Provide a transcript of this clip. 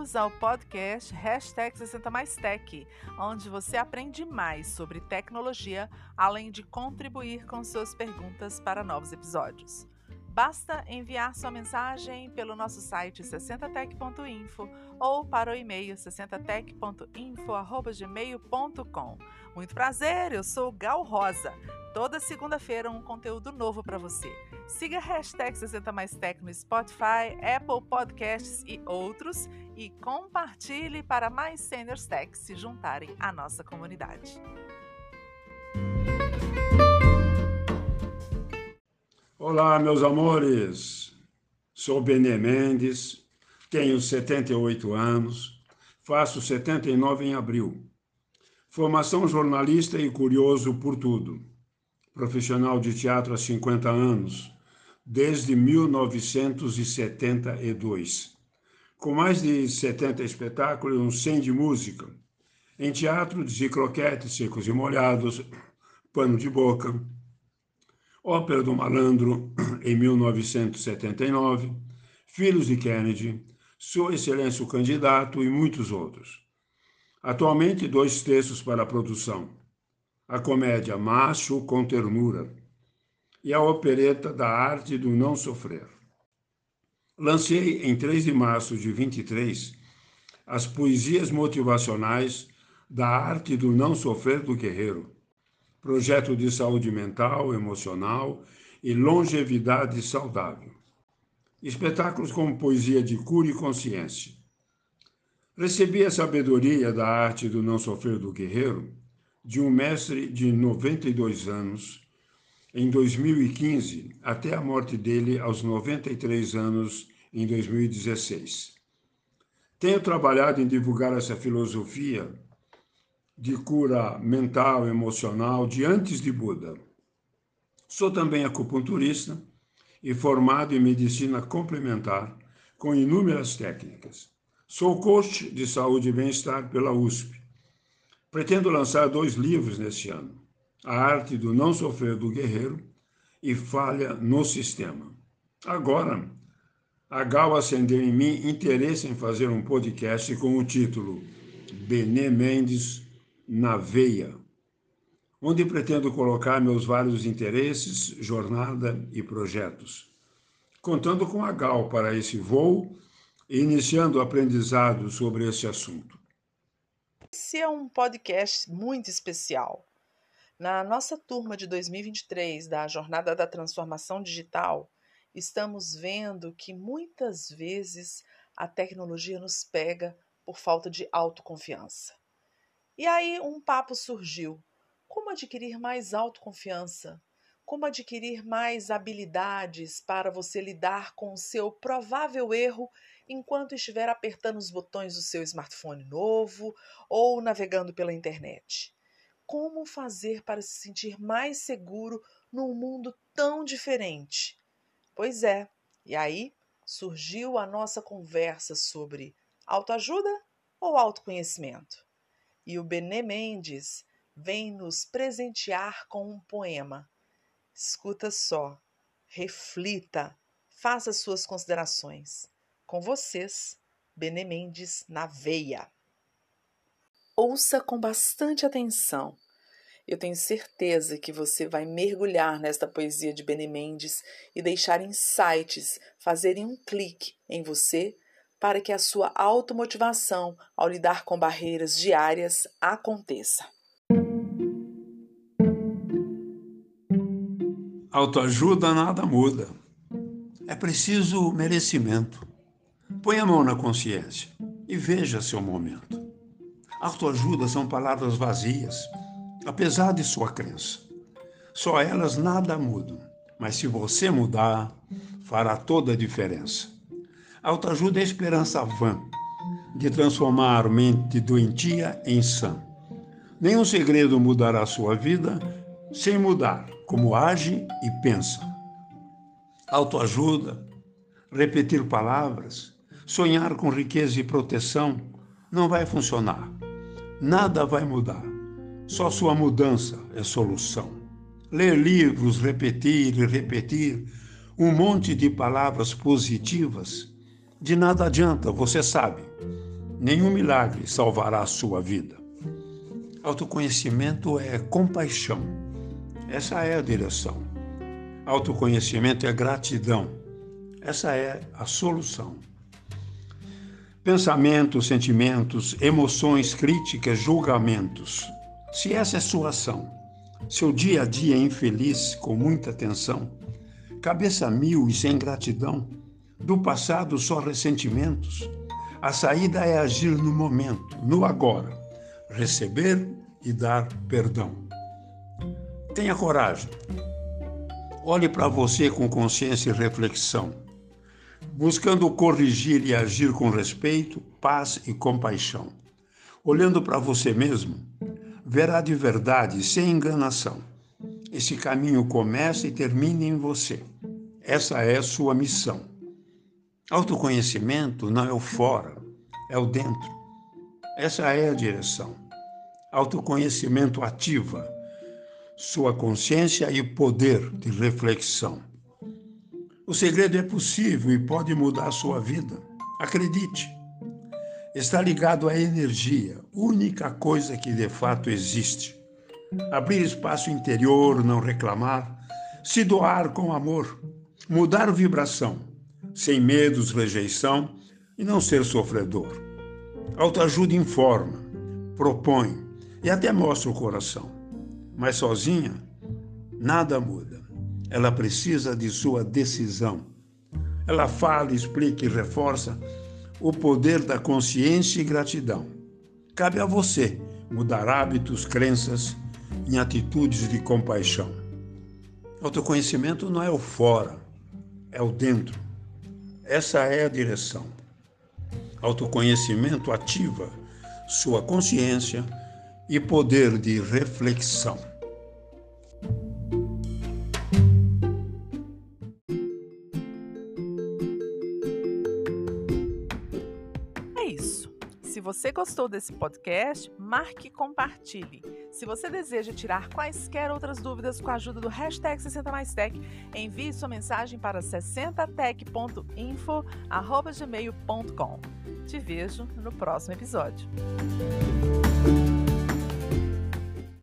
Bem-vindos ao podcast Hashtag 60 Mais Tech, onde você aprende mais sobre tecnologia, além de contribuir com suas perguntas para novos episódios. Basta enviar sua mensagem pelo nosso site 60tech.info ou para o e-mail 60tech.info@gmail.com. Muito prazer, eu sou Gal Rosa. Toda segunda-feira um conteúdo novo para você. Siga a hashtag 60 Mais Tech no Spotify, Apple Podcasts e outros e compartilhe para mais seniors tech se juntarem à nossa comunidade. Olá, meus amores. Sou Benê Mendes, tenho 78 anos, faço 79 em abril. Formação jornalista e curioso por tudo. Profissional de teatro há 50 anos, desde 1972. Com mais de 70 espetáculos e uns 100 de música. Em teatro, de croquetes secos e molhados, pano de boca, ópera do malandro, em 1979, Filhos de Kennedy, Sua Excelência o Candidato e muitos outros. Atualmente, dois textos para a produção. A comédia Macho com Ternura, e a opereta da arte do não sofrer. Lancei em 3 de março de 23 as poesias motivacionais da arte do não sofrer do guerreiro, projeto de saúde mental, emocional e longevidade saudável. Espetáculos como poesia de cura e consciência. Recebi a sabedoria da arte do não sofrer do guerreiro de um mestre de 92 anos em 2015 até a morte dele aos 93 anos em 2016. Tenho trabalhado em divulgar essa filosofia de cura mental, emocional de antes de Buda. Sou também acupunturista e formado em medicina complementar com inúmeras técnicas. Sou coach de saúde e bem-estar pela USP. Pretendo lançar dois livros neste ano a arte do não sofrer do guerreiro e falha no sistema. Agora, a Gal acendeu em mim interesse em fazer um podcast com o título Benê Mendes na Veia, onde pretendo colocar meus vários interesses, jornada e projetos. Contando com a Gal para esse voo e iniciando o aprendizado sobre esse assunto. Esse é um podcast muito especial na nossa turma de 2023 da Jornada da Transformação Digital, estamos vendo que muitas vezes a tecnologia nos pega por falta de autoconfiança. E aí um papo surgiu: como adquirir mais autoconfiança? Como adquirir mais habilidades para você lidar com o seu provável erro enquanto estiver apertando os botões do seu smartphone novo ou navegando pela internet? Como fazer para se sentir mais seguro num mundo tão diferente. Pois é, e aí surgiu a nossa conversa sobre autoajuda ou autoconhecimento. E o Benê Mendes vem nos presentear com um poema. Escuta só, reflita, faça suas considerações. Com vocês, Benê Mendes na veia. Ouça com bastante atenção. Eu tenho certeza que você vai mergulhar nesta poesia de Bene Mendes e deixar insights fazerem um clique em você para que a sua automotivação ao lidar com barreiras diárias aconteça. Autoajuda nada muda. É preciso merecimento. Põe a mão na consciência e veja seu momento. Autoajuda são palavras vazias, apesar de sua crença. Só elas nada mudam, mas se você mudar, fará toda a diferença. Autoajuda é esperança vã de transformar mente doentia em sã. Nenhum segredo mudará sua vida sem mudar como age e pensa. Autoajuda, repetir palavras, sonhar com riqueza e proteção não vai funcionar nada vai mudar. Só sua mudança é solução. Ler livros, repetir e repetir um monte de palavras positivas, de nada adianta, você sabe. Nenhum milagre salvará a sua vida. Autoconhecimento é compaixão. Essa é a direção. Autoconhecimento é gratidão. Essa é a solução. Pensamentos, sentimentos, emoções, críticas, julgamentos. Se essa é sua ação, seu dia a dia infeliz, com muita tensão, cabeça mil e sem gratidão, do passado só ressentimentos, a saída é agir no momento, no agora, receber e dar perdão. Tenha coragem. Olhe para você com consciência e reflexão, buscando corrigir e agir com respeito, paz e compaixão. Olhando para você mesmo, verá de verdade, sem enganação. Esse caminho começa e termina em você. Essa é a sua missão. Autoconhecimento não é o fora, é o dentro. Essa é a direção. Autoconhecimento ativa sua consciência e poder de reflexão. O segredo é possível e pode mudar a sua vida. Acredite. Está ligado à energia, única coisa que de fato existe. Abrir espaço interior, não reclamar, se doar com amor, mudar vibração, sem medos, rejeição e não ser sofredor. Autoajuda informa, propõe e até mostra o coração. Mas sozinha, nada muda. Ela precisa de sua decisão. Ela fala, explica e reforça o poder da consciência e gratidão. Cabe a você mudar hábitos, crenças em atitudes de compaixão. Autoconhecimento não é o fora, é o dentro. Essa é a direção. Autoconhecimento ativa sua consciência e poder de reflexão. Você gostou desse podcast, marque e compartilhe. Se você deseja tirar quaisquer outras dúvidas com a ajuda do hashtag 60 mais tech, envie sua mensagem para 60tech.info.gmail.com. Te vejo no próximo episódio.